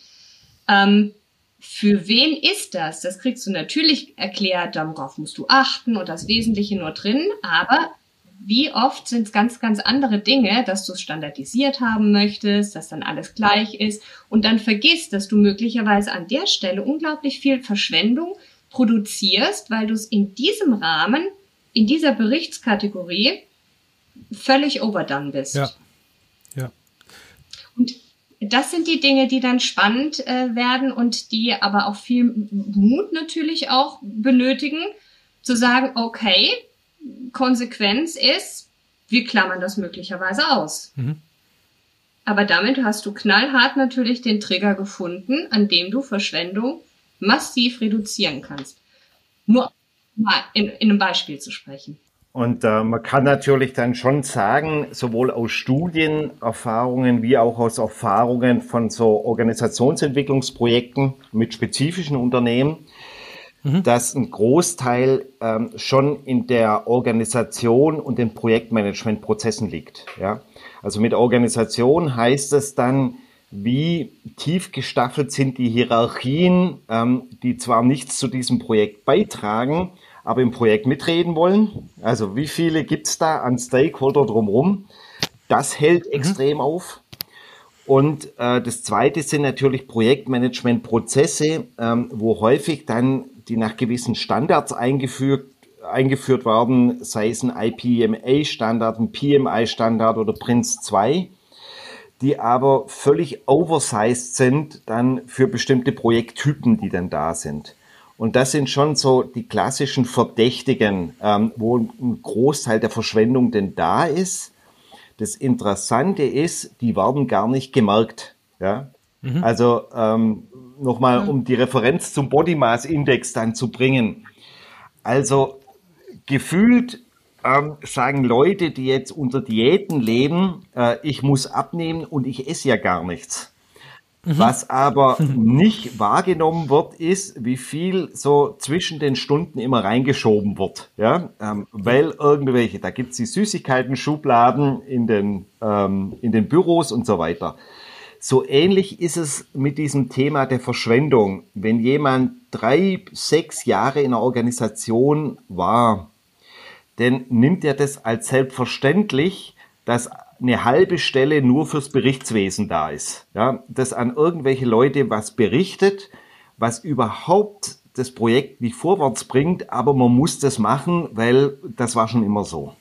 ähm, für wen ist das? Das kriegst du natürlich erklärt, darauf musst du achten und das Wesentliche nur drin, aber wie oft sind es ganz, ganz andere Dinge, dass du es standardisiert haben möchtest, dass dann alles gleich ist und dann vergisst, dass du möglicherweise an der Stelle unglaublich viel Verschwendung produzierst, weil du es in diesem Rahmen, in dieser Berichtskategorie völlig overdone bist. Ja. Das sind die Dinge, die dann spannend äh, werden und die aber auch viel Mut natürlich auch benötigen, zu sagen, okay, Konsequenz ist, wir klammern das möglicherweise aus. Mhm. Aber damit hast du knallhart natürlich den Trigger gefunden, an dem du Verschwendung massiv reduzieren kannst. Nur mal in, in einem Beispiel zu sprechen. Und äh, man kann natürlich dann schon sagen, sowohl aus Studienerfahrungen wie auch aus Erfahrungen von so Organisationsentwicklungsprojekten mit spezifischen Unternehmen, mhm. dass ein Großteil ähm, schon in der Organisation und den Projektmanagementprozessen liegt. Ja? Also mit Organisation heißt es dann, wie tief gestaffelt sind die Hierarchien, ähm, die zwar nichts zu diesem Projekt beitragen, aber im Projekt mitreden wollen. Also wie viele gibt's da an Stakeholder drumherum? Das hält mhm. extrem auf. Und äh, das Zweite sind natürlich Projektmanagement-Prozesse, ähm, wo häufig dann die nach gewissen Standards eingeführt, eingeführt werden, sei es ein IPMA-Standard, ein PMI-Standard oder Prince 2, die aber völlig oversized sind dann für bestimmte Projekttypen, die dann da sind. Und das sind schon so die klassischen Verdächtigen, ähm, wo ein Großteil der Verschwendung denn da ist. Das Interessante ist, die werden gar nicht gemerkt. Ja? Mhm. Also ähm, nochmal, mhm. um die Referenz zum Body Mass Index dann zu bringen. Also gefühlt ähm, sagen Leute, die jetzt unter Diäten leben, äh, ich muss abnehmen und ich esse ja gar nichts. Mhm. Was aber nicht wahrgenommen wird, ist, wie viel so zwischen den Stunden immer reingeschoben wird. Ja? Ähm, weil irgendwelche, da gibt's die Süßigkeiten-Schubladen in den, ähm, in den Büros und so weiter. So ähnlich ist es mit diesem Thema der Verschwendung. Wenn jemand drei, sechs Jahre in einer Organisation war, dann nimmt er das als selbstverständlich, dass eine halbe Stelle nur fürs Berichtswesen da ist. Ja, dass an irgendwelche Leute was berichtet, was überhaupt das Projekt nicht vorwärts bringt, aber man muss das machen, weil das war schon immer so.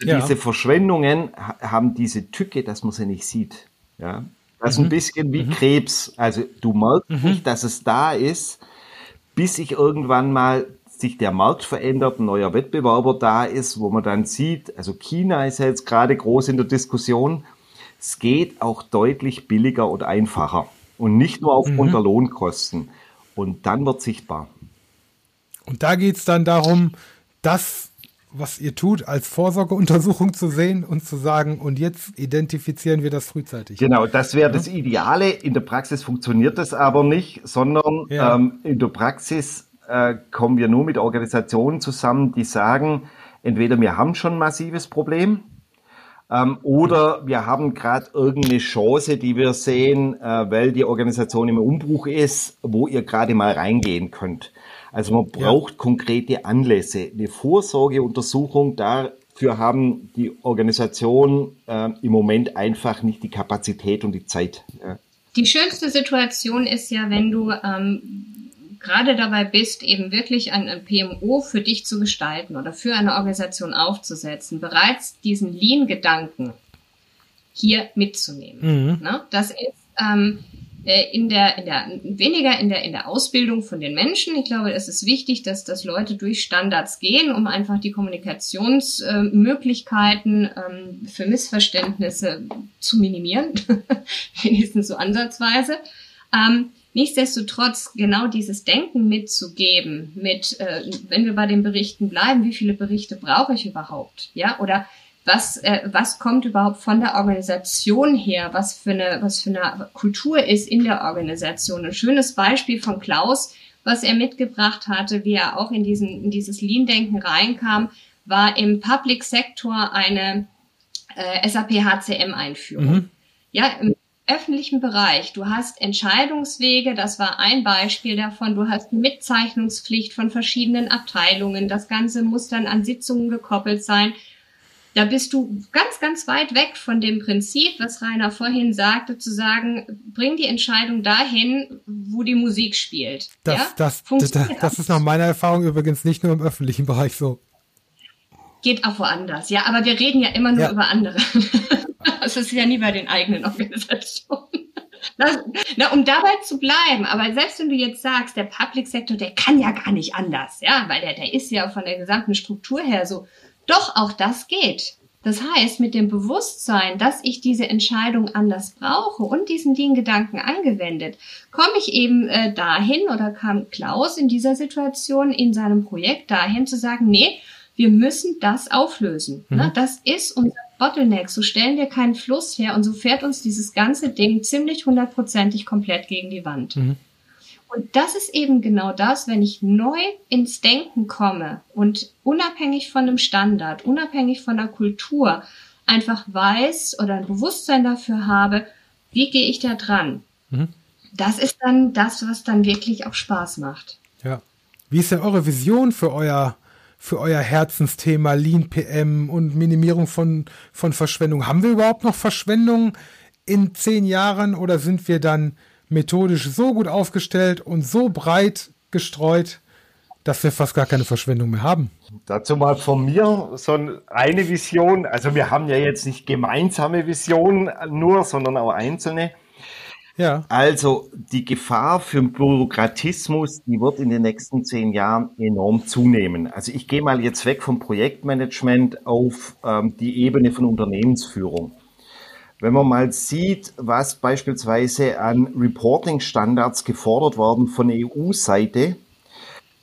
Also ja. Diese Verschwendungen haben diese Tücke, dass man sie nicht sieht. Ja, das ist mhm. ein bisschen wie mhm. Krebs. Also du merkst mhm. nicht, dass es da ist, bis ich irgendwann mal sich der Markt verändert, ein neuer Wettbewerber da ist, wo man dann sieht, also China ist ja jetzt gerade groß in der Diskussion, es geht auch deutlich billiger und einfacher und nicht nur aufgrund mhm. der Lohnkosten. Und dann wird sichtbar. Und da geht es dann darum, das, was ihr tut, als Vorsorgeuntersuchung zu sehen und zu sagen, und jetzt identifizieren wir das frühzeitig. Genau, das wäre ja. das Ideale. In der Praxis funktioniert das aber nicht, sondern ja. ähm, in der Praxis äh, kommen wir nur mit Organisationen zusammen, die sagen, entweder wir haben schon ein massives Problem ähm, oder wir haben gerade irgendeine Chance, die wir sehen, äh, weil die Organisation im Umbruch ist, wo ihr gerade mal reingehen könnt. Also man braucht ja. konkrete Anlässe. Eine Vorsorgeuntersuchung, dafür haben die Organisationen äh, im Moment einfach nicht die Kapazität und die Zeit. Ja. Die schönste Situation ist ja, wenn du ähm, gerade dabei bist, eben wirklich ein, PMO für dich zu gestalten oder für eine Organisation aufzusetzen, bereits diesen Lean-Gedanken hier mitzunehmen. Mhm. Ne? Das ist ähm, äh, in der, in der, weniger in der, in der Ausbildung von den Menschen. Ich glaube, es ist wichtig, dass, dass Leute durch Standards gehen, um einfach die Kommunikationsmöglichkeiten ähm, für Missverständnisse zu minimieren. Wenigstens so ansatzweise. Ähm, Nichtsdestotrotz genau dieses Denken mitzugeben, mit, äh, wenn wir bei den Berichten bleiben, wie viele Berichte brauche ich überhaupt, ja, oder was, äh, was kommt überhaupt von der Organisation her, was für eine, was für eine Kultur ist in der Organisation. Ein schönes Beispiel von Klaus, was er mitgebracht hatte, wie er auch in diesen, in dieses Lean-Denken reinkam, war im Public Sector eine äh, SAP HCM Einführung. Mhm. Ja, im öffentlichen Bereich. Du hast Entscheidungswege, das war ein Beispiel davon. Du hast Mitzeichnungspflicht von verschiedenen Abteilungen. Das Ganze muss dann an Sitzungen gekoppelt sein. Da bist du ganz, ganz weit weg von dem Prinzip, was Rainer vorhin sagte, zu sagen, bring die Entscheidung dahin, wo die Musik spielt. Das, ja? das, das, das ist nach meiner Erfahrung übrigens nicht nur im öffentlichen Bereich so. Geht auch woanders, ja, aber wir reden ja immer nur ja. über andere. Das ist ja nie bei den eigenen Organisationen. Das, na, um dabei zu bleiben, aber selbst wenn du jetzt sagst, der Public Sector, der kann ja gar nicht anders, ja, weil der, der ist ja von der gesamten Struktur her so. Doch, auch das geht. Das heißt, mit dem Bewusstsein, dass ich diese Entscheidung anders brauche und diesen Lean-Gedanken angewendet, komme ich eben äh, dahin oder kam Klaus in dieser Situation in seinem Projekt dahin zu sagen, nee, Wir müssen das auflösen. Ne? Mhm. Ne? Das ist unser Bottleneck. So stellen wir keinen Fluss her und so fährt uns dieses ganze Ding ziemlich hundertprozentig komplett gegen die Wand. Mhm. Und das ist eben genau das, wenn ich neu ins Denken komme und unabhängig von einem Standard, unabhängig von der Kultur, einfach weiß oder ein Bewusstsein dafür habe, wie gehe ich da dran? Mhm. Das ist dann das, was dann wirklich auch Spaß macht. Ja. Wie ist denn eure Vision für euer, für euer Herzensthema Lean PM und Minimierung von, von Verschwendung? Haben wir überhaupt noch Verschwendung in zehn Jahren oder sind wir dann methodisch so gut aufgestellt und so breit gestreut, dass wir fast gar keine Verschwendung mehr haben. Dazu mal von mir so eine Vision. Also wir haben ja jetzt nicht gemeinsame Visionen nur, sondern auch einzelne. Ja. Also die Gefahr für Bürokratismus, die wird in den nächsten zehn Jahren enorm zunehmen. Also ich gehe mal jetzt weg vom Projektmanagement auf ähm, die Ebene von Unternehmensführung. Wenn man mal sieht, was beispielsweise an Reporting-Standards gefordert worden von EU-Seite, ja.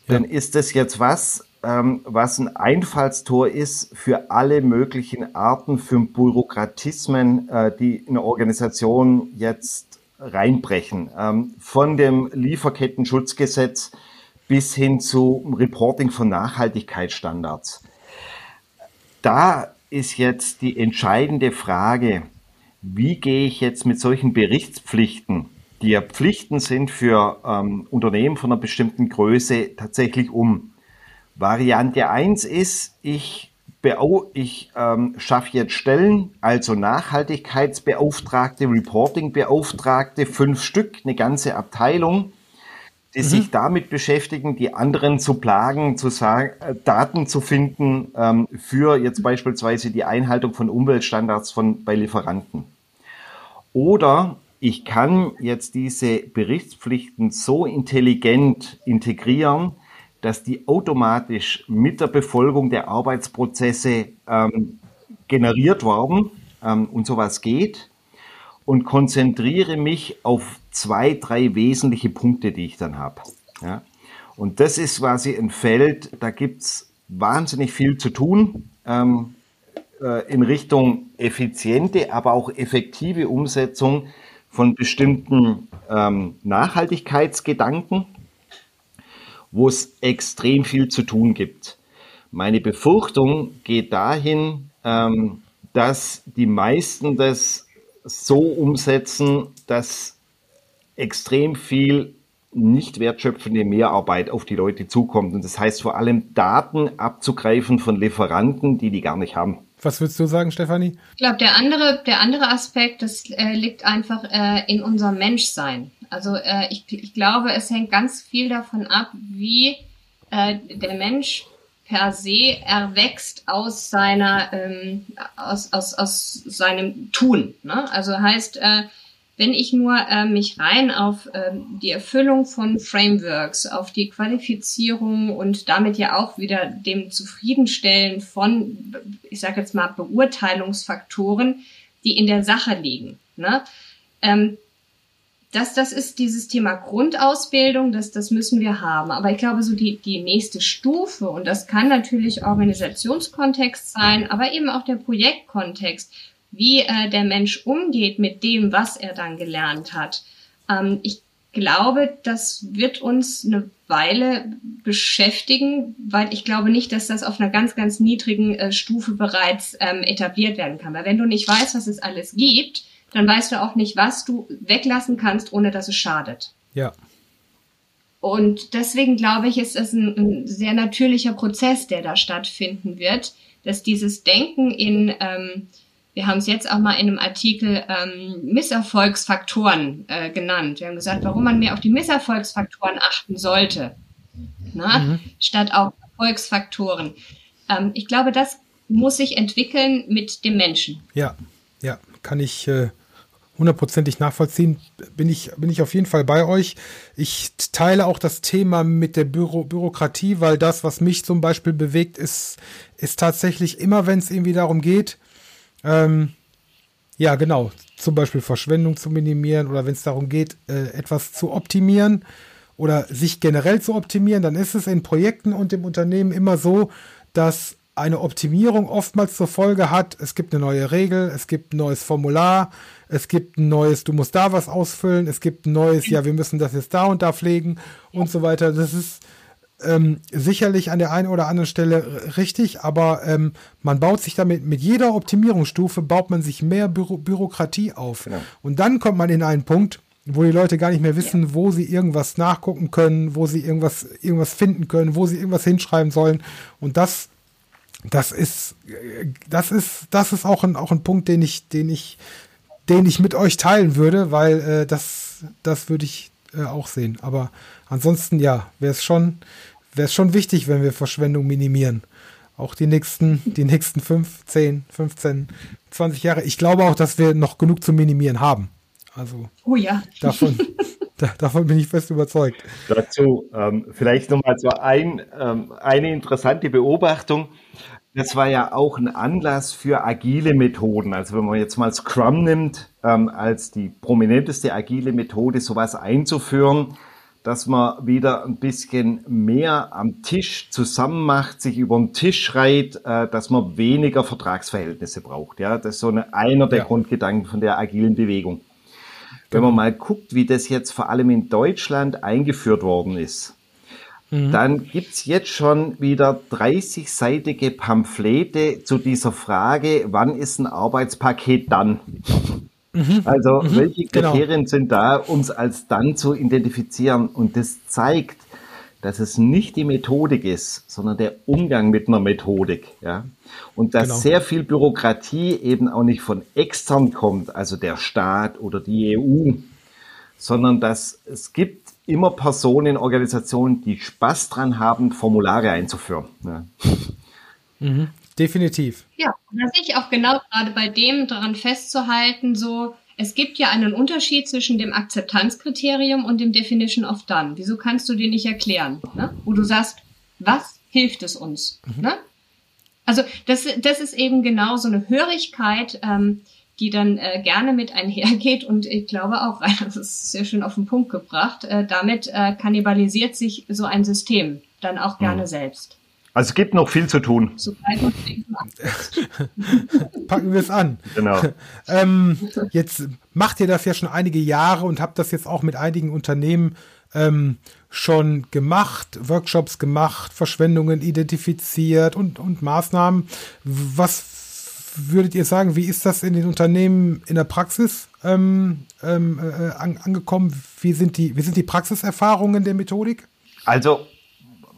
dann ist das jetzt was, ähm, was ein Einfallstor ist für alle möglichen Arten von Bürokratismen, äh, die in eine Organisation jetzt reinbrechen. Ähm, von dem Lieferkettenschutzgesetz bis hin zu Reporting von Nachhaltigkeitsstandards. Da ist jetzt die entscheidende Frage, wie gehe ich jetzt mit solchen Berichtspflichten, die ja Pflichten sind für ähm, Unternehmen von einer bestimmten Größe, tatsächlich um? Variante 1 ist, ich, ich ähm, schaffe jetzt Stellen, also Nachhaltigkeitsbeauftragte, Reportingbeauftragte, fünf Stück, eine ganze Abteilung, die mhm. sich damit beschäftigen, die anderen zu plagen, zu sagen, äh, Daten zu finden ähm, für jetzt beispielsweise die Einhaltung von Umweltstandards von, bei Lieferanten. Oder ich kann jetzt diese Berichtspflichten so intelligent integrieren, dass die automatisch mit der Befolgung der Arbeitsprozesse ähm, generiert werden ähm, und sowas geht und konzentriere mich auf zwei, drei wesentliche Punkte, die ich dann habe. Ja? Und das ist quasi ein Feld, da gibt's wahnsinnig viel zu tun ähm, äh, in Richtung effiziente, aber auch effektive Umsetzung von bestimmten ähm, Nachhaltigkeitsgedanken, wo es extrem viel zu tun gibt. Meine Befürchtung geht dahin, ähm, dass die meisten das so umsetzen, dass extrem viel nicht wertschöpfende Mehrarbeit auf die Leute zukommt. Und das heißt vor allem Daten abzugreifen von Lieferanten, die die gar nicht haben. Was würdest du sagen, Stefanie? Ich glaube, der andere, der andere Aspekt, das äh, liegt einfach äh, in unserem Menschsein. Also äh, ich, ich glaube, es hängt ganz viel davon ab, wie äh, der Mensch per se erwächst aus seiner ähm, aus, aus, aus seinem Tun. Ne? Also heißt, äh, wenn ich nur äh, mich rein auf äh, die Erfüllung von Frameworks, auf die Qualifizierung und damit ja auch wieder dem Zufriedenstellen von, ich sage jetzt mal, Beurteilungsfaktoren, die in der Sache liegen. Ne? Ähm, das, das ist dieses Thema Grundausbildung, das, das müssen wir haben. Aber ich glaube, so die, die nächste Stufe, und das kann natürlich Organisationskontext sein, aber eben auch der Projektkontext, wie äh, der Mensch umgeht mit dem, was er dann gelernt hat. Ähm, ich glaube, das wird uns eine Weile beschäftigen, weil ich glaube nicht, dass das auf einer ganz, ganz niedrigen äh, Stufe bereits ähm, etabliert werden kann. Weil wenn du nicht weißt, was es alles gibt, dann weißt du auch nicht, was du weglassen kannst, ohne dass es schadet. Ja. Und deswegen glaube ich, ist es ein, ein sehr natürlicher Prozess, der da stattfinden wird, dass dieses Denken in, ähm, wir haben es jetzt auch mal in einem Artikel ähm, Misserfolgsfaktoren äh, genannt. Wir haben gesagt, warum man mehr auf die Misserfolgsfaktoren achten sollte, na, mhm. statt auf Erfolgsfaktoren. Ähm, ich glaube, das muss sich entwickeln mit dem Menschen. Ja, ja, kann ich äh, hundertprozentig nachvollziehen, bin ich, bin ich auf jeden Fall bei euch. Ich teile auch das Thema mit der Büro, Bürokratie, weil das, was mich zum Beispiel bewegt, ist, ist tatsächlich immer, wenn es irgendwie darum geht, ähm, ja, genau, zum Beispiel Verschwendung zu minimieren oder wenn es darum geht, äh, etwas zu optimieren oder sich generell zu optimieren, dann ist es in Projekten und im Unternehmen immer so, dass eine Optimierung oftmals zur Folge hat, es gibt eine neue Regel, es gibt ein neues Formular, es gibt ein neues, du musst da was ausfüllen, es gibt ein neues, ja, wir müssen das jetzt da und da pflegen und so weiter. Das ist ähm, sicherlich an der einen oder anderen Stelle richtig, aber ähm, man baut sich damit, mit jeder Optimierungsstufe baut man sich mehr Büro Bürokratie auf. Genau. Und dann kommt man in einen Punkt, wo die Leute gar nicht mehr wissen, wo sie irgendwas nachgucken können, wo sie irgendwas, irgendwas finden können, wo sie irgendwas hinschreiben sollen. Und das, das ist, das ist, das ist auch ein, auch ein Punkt, den ich, den ich, den ich mit euch teilen würde, weil äh, das, das würde ich äh, auch sehen. Aber ansonsten, ja, wäre es schon, wäre es schon wichtig, wenn wir Verschwendung minimieren. Auch die nächsten, die nächsten 5, 10, 15, 20 Jahre. Ich glaube auch, dass wir noch genug zu minimieren haben. Also oh ja. davon, da, davon bin ich fest überzeugt. Dazu ähm, vielleicht nochmal so ein, ähm, eine interessante Beobachtung. Das war ja auch ein Anlass für agile Methoden. Also wenn man jetzt mal Scrum nimmt, ähm, als die prominenteste agile Methode, sowas einzuführen, dass man wieder ein bisschen mehr am Tisch zusammen macht, sich über den Tisch schreit, äh, dass man weniger Vertragsverhältnisse braucht. Ja, das ist so eine, einer der ja. Grundgedanken von der agilen Bewegung. Wenn man mal guckt, wie das jetzt vor allem in Deutschland eingeführt worden ist, mhm. dann gibt's jetzt schon wieder 30-seitige Pamphlete zu dieser Frage, wann ist ein Arbeitspaket dann? Mhm. Also mhm. welche genau. Kriterien genau. sind da, um es als dann zu identifizieren? Und das zeigt, dass es nicht die Methodik ist, sondern der Umgang mit einer Methodik. Ja? Und dass genau. sehr viel Bürokratie eben auch nicht von extern kommt, also der Staat oder die EU, sondern dass es gibt immer Personen, Organisationen, die Spaß dran haben, Formulare einzuführen. Ja. Mhm. Definitiv. Ja, und da sehe ich auch genau gerade bei dem daran festzuhalten, so, es gibt ja einen Unterschied zwischen dem Akzeptanzkriterium und dem Definition of Done. Wieso kannst du den nicht erklären? Ne? Wo du sagst, was hilft es uns? Mhm. Ne? Also das, das ist eben genau so eine Hörigkeit, ähm, die dann äh, gerne mit einhergeht und ich glaube auch, das ist sehr schön auf den Punkt gebracht, äh, damit äh, kannibalisiert sich so ein System dann auch gerne mhm. selbst. Also es gibt noch viel zu tun. Packen wir es an. Genau. ähm, jetzt macht ihr das ja schon einige Jahre und habt das jetzt auch mit einigen Unternehmen ähm, schon gemacht, Workshops gemacht, Verschwendungen identifiziert und, und Maßnahmen. Was würdet ihr sagen, wie ist das in den Unternehmen in der Praxis ähm, ähm äh, an, angekommen? Wie sind, die, wie sind die Praxiserfahrungen der Methodik? Also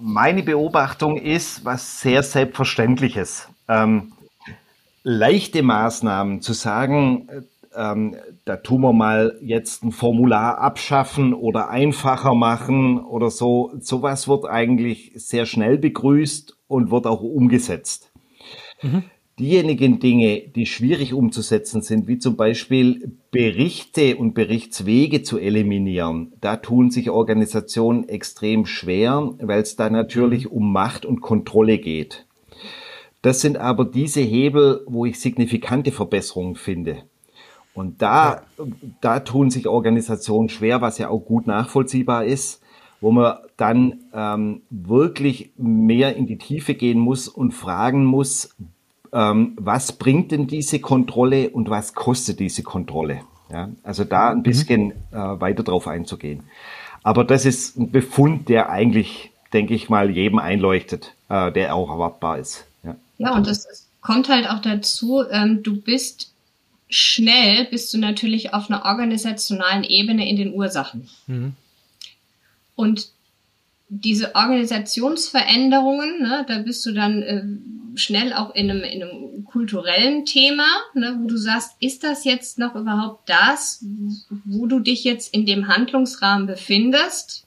meine Beobachtung ist was sehr Selbstverständliches. Ähm, leichte Maßnahmen zu sagen, ähm, da tun wir mal jetzt ein Formular abschaffen oder einfacher machen oder so. Sowas wird eigentlich sehr schnell begrüßt und wird auch umgesetzt. Mhm diejenigen Dinge, die schwierig umzusetzen sind, wie zum Beispiel Berichte und Berichtswege zu eliminieren, da tun sich Organisationen extrem schwer, weil es da natürlich um Macht und Kontrolle geht. Das sind aber diese Hebel, wo ich signifikante Verbesserungen finde. Und da, da tun sich Organisationen schwer, was ja auch gut nachvollziehbar ist, wo man dann ähm, wirklich mehr in die Tiefe gehen muss und fragen muss, ähm, was bringt denn diese Kontrolle und was kostet diese Kontrolle? Ja, also da ein mhm. bisschen mhm. äh, weiter drauf einzugehen. Aber das ist ein Befund, der eigentlich, denke ich mal, jedem einleuchtet, äh, der auch erwartbar ist. Ja, ja und es kommt halt auch dazu, ähm, du bist schnell, bist du natürlich auf einer organisationalen Ebene in den Ursachen. Mhm. Und diese Organisationsveränderungen, ne, da bist du dann äh, schnell auch in einem, in einem kulturellen Thema, ne, wo du sagst, ist das jetzt noch überhaupt das, wo du dich jetzt in dem Handlungsrahmen befindest,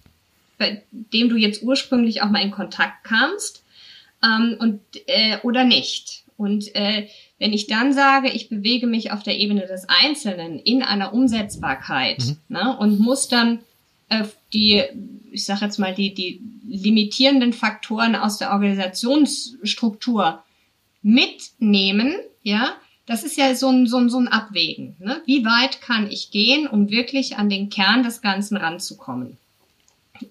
bei dem du jetzt ursprünglich auch mal in Kontakt kamst, ähm, und äh, oder nicht? Und äh, wenn ich dann sage, ich bewege mich auf der Ebene des Einzelnen in einer Umsetzbarkeit mhm. ne, und muss dann die, ich sage jetzt mal, die, die limitierenden Faktoren aus der Organisationsstruktur mitnehmen, ja, das ist ja so ein, so ein, so ein Abwägen. Ne? Wie weit kann ich gehen, um wirklich an den Kern des Ganzen ranzukommen?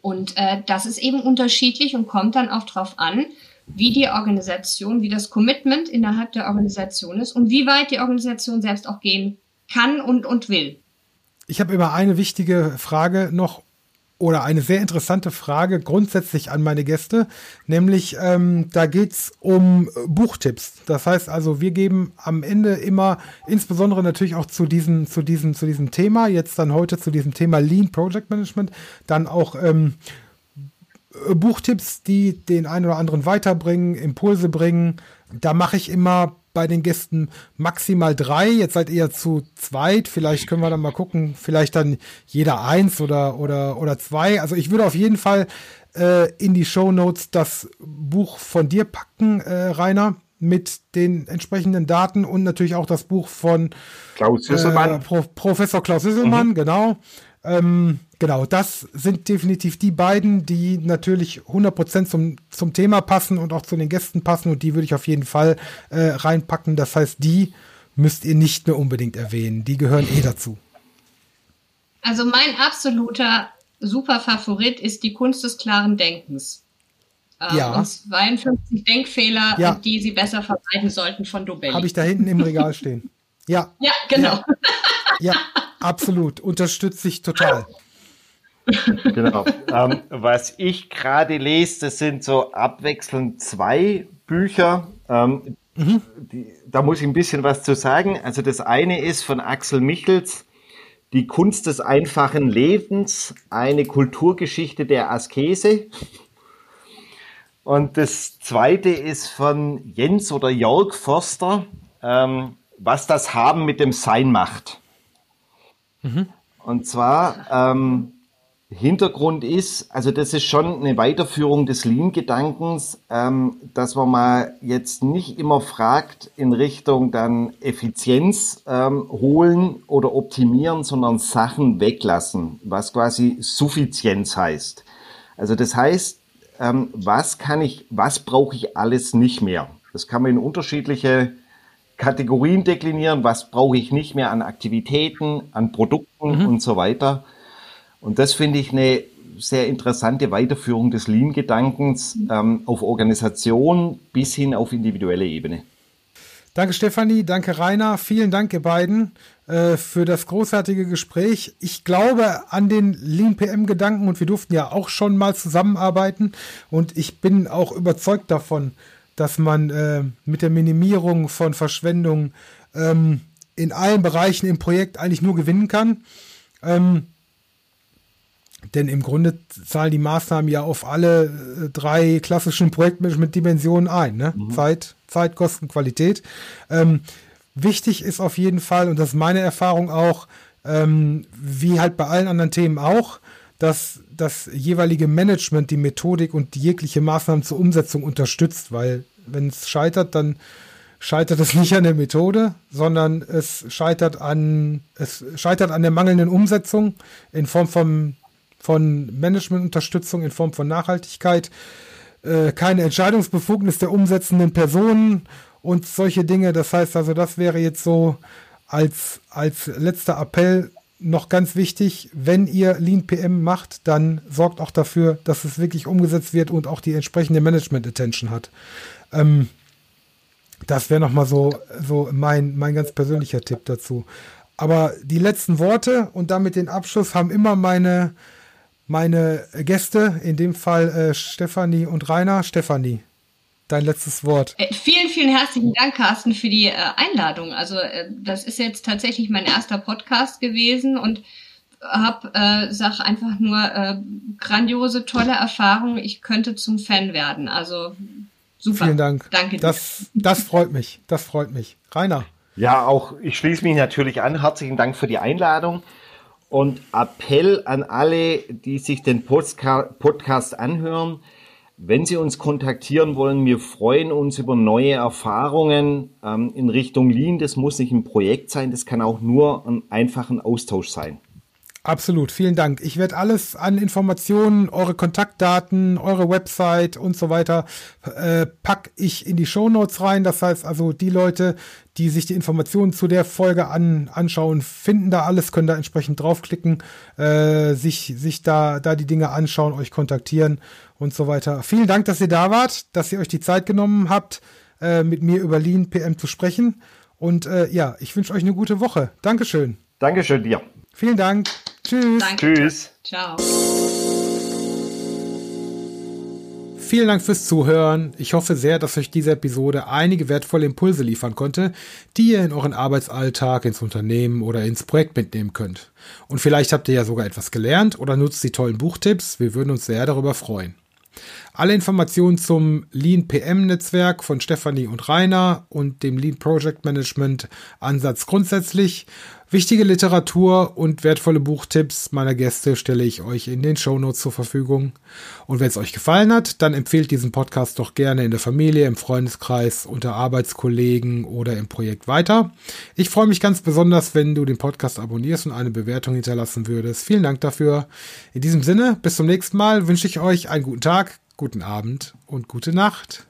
Und äh, das ist eben unterschiedlich und kommt dann auch drauf an, wie die Organisation, wie das Commitment innerhalb der Organisation ist und wie weit die Organisation selbst auch gehen kann und, und will. Ich habe immer eine wichtige Frage noch oder eine sehr interessante Frage grundsätzlich an meine Gäste, nämlich ähm, da geht's um Buchtipps. Das heißt also, wir geben am Ende immer, insbesondere natürlich auch zu diesem, zu diesem, zu diesem Thema, jetzt dann heute zu diesem Thema Lean Project Management, dann auch ähm, Buchtipps, die den einen oder anderen weiterbringen, Impulse bringen. Da mache ich immer bei den Gästen maximal drei. Jetzt seid ihr zu zweit. Vielleicht können wir dann mal gucken. Vielleicht dann jeder eins oder, oder, oder zwei. Also ich würde auf jeden Fall äh, in die Show Notes das Buch von dir packen, äh, Rainer, mit den entsprechenden Daten und natürlich auch das Buch von Klaus. Äh, Pro Professor Klaus Süsselmann, mhm. genau. Ähm, genau, das sind definitiv die beiden, die natürlich 100% zum, zum Thema passen und auch zu den Gästen passen und die würde ich auf jeden Fall äh, reinpacken. Das heißt, die müsst ihr nicht mehr unbedingt erwähnen. Die gehören eh dazu. Also mein absoluter super Favorit ist die Kunst des klaren Denkens. Ähm, ja. Und 52 Denkfehler, ja. die Sie besser vermeiden sollten von Dobelli. Habe ich da hinten im Regal stehen. Ja. Ja, genau. Ja, ja absolut. Unterstütze ich total. Genau. ähm, was ich gerade lese, das sind so abwechselnd zwei Bücher. Ähm, mhm. die, da muss ich ein bisschen was zu sagen. Also das eine ist von Axel Michels, Die Kunst des einfachen Lebens, eine Kulturgeschichte der Askese. Und das zweite ist von Jens oder Jörg Forster, ähm, was das Haben mit dem Sein macht. Mhm. Und zwar, ähm, Hintergrund ist, also das ist schon eine Weiterführung des Lean-Gedankens, ähm, dass man mal jetzt nicht immer fragt in Richtung dann Effizienz ähm, holen oder optimieren, sondern Sachen weglassen, was quasi Suffizienz heißt. Also das heißt, ähm, was kann ich, was brauche ich alles nicht mehr? Das kann man in unterschiedliche Kategorien deklinieren, was brauche ich nicht mehr an Aktivitäten, an Produkten mhm. und so weiter. Und das finde ich eine sehr interessante Weiterführung des Lean-Gedankens ähm, auf Organisation bis hin auf individuelle Ebene. Danke Stefanie, danke Rainer, vielen Dank ihr beiden äh, für das großartige Gespräch. Ich glaube an den Lean PM Gedanken und wir durften ja auch schon mal zusammenarbeiten und ich bin auch überzeugt davon, dass man äh, mit der Minimierung von Verschwendung ähm, in allen Bereichen im Projekt eigentlich nur gewinnen kann. Ähm, denn im Grunde zahlen die Maßnahmen ja auf alle äh, drei klassischen Projektmanagement-Dimensionen ein. Ne? Mhm. Zeit, Zeit, Kosten, Qualität. Ähm, wichtig ist auf jeden Fall, und das ist meine Erfahrung auch, ähm, wie halt bei allen anderen Themen auch, dass das jeweilige Management die Methodik und die jegliche Maßnahmen zur Umsetzung unterstützt, weil wenn es scheitert, dann scheitert es nicht an der Methode, sondern es scheitert an, es scheitert an der mangelnden Umsetzung in Form von, von Managementunterstützung, in Form von Nachhaltigkeit, äh, keine Entscheidungsbefugnis der umsetzenden Personen und solche Dinge. Das heißt also, das wäre jetzt so als, als letzter Appell noch ganz wichtig, wenn ihr Lean PM macht, dann sorgt auch dafür, dass es wirklich umgesetzt wird und auch die entsprechende Management Attention hat. Ähm, das wäre nochmal so, so mein, mein ganz persönlicher Tipp dazu. Aber die letzten Worte und damit den Abschluss haben immer meine, meine Gäste, in dem Fall äh, Stefanie und Rainer. Stefanie, dein letztes Wort. Äh, vielen, vielen herzlichen Dank, Carsten, für die äh, Einladung. Also äh, das ist jetzt tatsächlich mein erster Podcast gewesen und habe, äh, sag einfach nur äh, grandiose, tolle Erfahrung. Ich könnte zum Fan werden. Also Super. Vielen Dank. Danke dir. Das, das freut mich. Das freut mich. Rainer. Ja, auch ich schließe mich natürlich an. Herzlichen Dank für die Einladung und Appell an alle, die sich den Podcast anhören. Wenn Sie uns kontaktieren wollen, wir freuen uns über neue Erfahrungen ähm, in Richtung Lean. Das muss nicht ein Projekt sein, das kann auch nur ein einfacher Austausch sein. Absolut, vielen Dank. Ich werde alles an Informationen, eure Kontaktdaten, eure Website und so weiter äh, pack ich in die Show Notes rein. Das heißt also, die Leute, die sich die Informationen zu der Folge an, anschauen, finden da alles, können da entsprechend draufklicken, äh, sich, sich da, da die Dinge anschauen, euch kontaktieren und so weiter. Vielen Dank, dass ihr da wart, dass ihr euch die Zeit genommen habt, äh, mit mir über Lean PM zu sprechen. Und äh, ja, ich wünsche euch eine gute Woche. Dankeschön. Dankeschön dir. Vielen Dank. Tschüss. Danke. Tschüss. Ciao. Vielen Dank fürs Zuhören. Ich hoffe sehr, dass euch diese Episode einige wertvolle Impulse liefern konnte, die ihr in euren Arbeitsalltag, ins Unternehmen oder ins Projekt mitnehmen könnt. Und vielleicht habt ihr ja sogar etwas gelernt oder nutzt die tollen Buchtipps. Wir würden uns sehr darüber freuen. Alle Informationen zum Lean PM Netzwerk von Stefanie und Rainer und dem Lean Project Management Ansatz grundsätzlich, wichtige Literatur und wertvolle Buchtipps meiner Gäste stelle ich euch in den Show Notes zur Verfügung. Und wenn es euch gefallen hat, dann empfehlt diesen Podcast doch gerne in der Familie, im Freundeskreis, unter Arbeitskollegen oder im Projekt weiter. Ich freue mich ganz besonders, wenn du den Podcast abonnierst und eine Bewertung hinterlassen würdest. Vielen Dank dafür. In diesem Sinne, bis zum nächsten Mal wünsche ich euch einen guten Tag, guten Abend und gute Nacht.